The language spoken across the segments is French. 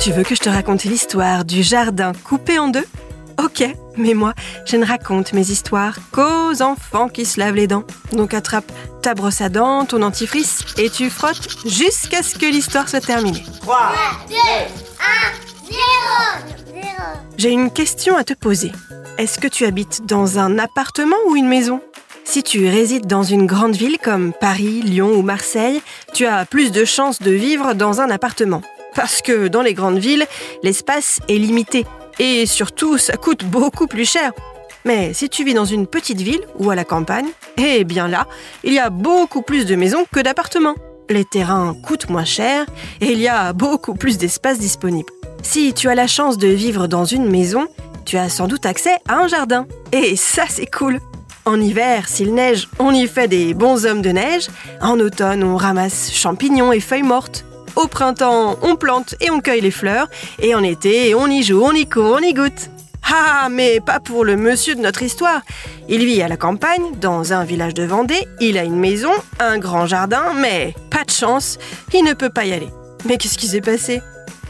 Tu veux que je te raconte l'histoire du jardin coupé en deux? Ok, mais moi, je ne raconte mes histoires qu'aux enfants qui se lavent les dents. Donc attrape ta brosse à dents, ton antifrice, et tu frottes jusqu'à ce que l'histoire soit terminée. 3, 2, 1, 0, 0. J'ai une question à te poser. Est-ce que tu habites dans un appartement ou une maison? Si tu résides dans une grande ville comme Paris, Lyon ou Marseille, tu as plus de chances de vivre dans un appartement. Parce que dans les grandes villes, l'espace est limité. Et surtout, ça coûte beaucoup plus cher. Mais si tu vis dans une petite ville ou à la campagne, eh bien là, il y a beaucoup plus de maisons que d'appartements. Les terrains coûtent moins cher et il y a beaucoup plus d'espace disponible. Si tu as la chance de vivre dans une maison, tu as sans doute accès à un jardin. Et ça, c'est cool. En hiver, s'il neige, on y fait des bons hommes de neige. En automne, on ramasse champignons et feuilles mortes. Au printemps, on plante et on cueille les fleurs. Et en été, on y joue, on y court, on y goûte. Ah, mais pas pour le monsieur de notre histoire. Il vit à la campagne, dans un village de Vendée. Il a une maison, un grand jardin, mais pas de chance, il ne peut pas y aller. Mais qu'est-ce qui s'est passé?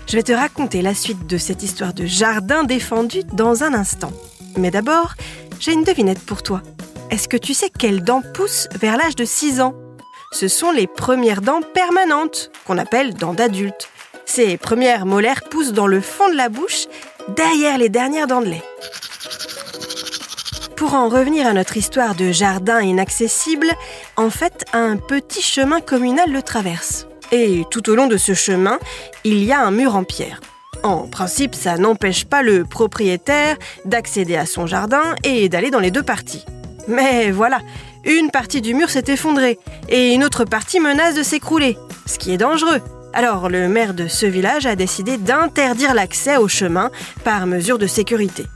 Je vais te raconter la suite de cette histoire de jardin défendu dans un instant. Mais d'abord, j'ai une devinette pour toi. Est-ce que tu sais quelles dents poussent vers l'âge de 6 ans? Ce sont les premières dents permanentes, qu'on appelle dents d'adulte. Ces premières molaires poussent dans le fond de la bouche, derrière les dernières dents de lait. Pour en revenir à notre histoire de jardin inaccessible, en fait, un petit chemin communal le traverse. Et tout au long de ce chemin, il y a un mur en pierre. En principe, ça n'empêche pas le propriétaire d'accéder à son jardin et d'aller dans les deux parties. Mais voilà, une partie du mur s'est effondrée et une autre partie menace de s'écrouler, ce qui est dangereux. Alors le maire de ce village a décidé d'interdire l'accès au chemin par mesure de sécurité.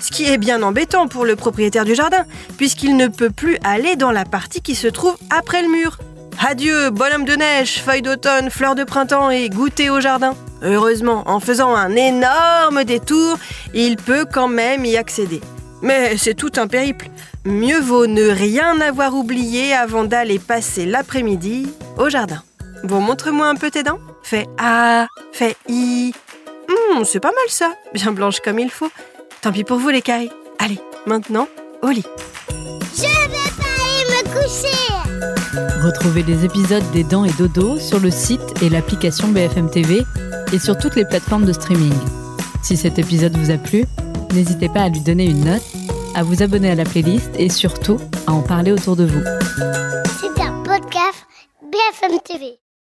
Ce qui est bien embêtant pour le propriétaire du jardin, puisqu'il ne peut plus aller dans la partie qui se trouve après le mur. Adieu, bonhomme de neige, feuilles d'automne, fleurs de printemps et goûter au jardin. Heureusement, en faisant un énorme détour, il peut quand même y accéder. Mais c'est tout un périple. Mieux vaut ne rien avoir oublié avant d'aller passer l'après-midi au jardin. Bon, montre-moi un peu tes dents. Fais A, fais I. Hum, c'est pas mal ça. Bien blanche comme il faut. Tant pis pour vous les cailles. Allez, maintenant, au lit. Je vais pas aller me coucher. Retrouvez les épisodes des Dents et Dodo sur le site et l'application BFM TV et sur toutes les plateformes de streaming. Si cet épisode vous a plu, n'hésitez pas à lui donner une note, à vous abonner à la playlist et surtout à en parler autour de vous. C'est un podcast BFM TV.